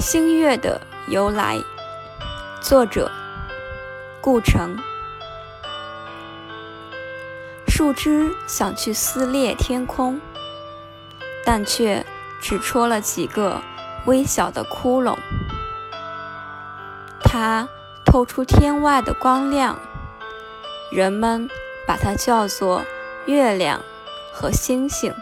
星月的由来作者顾城。树枝想去撕裂天空但却只戳了几个微小的窟窿。它透出天外的光亮人们把它叫做月亮和星星。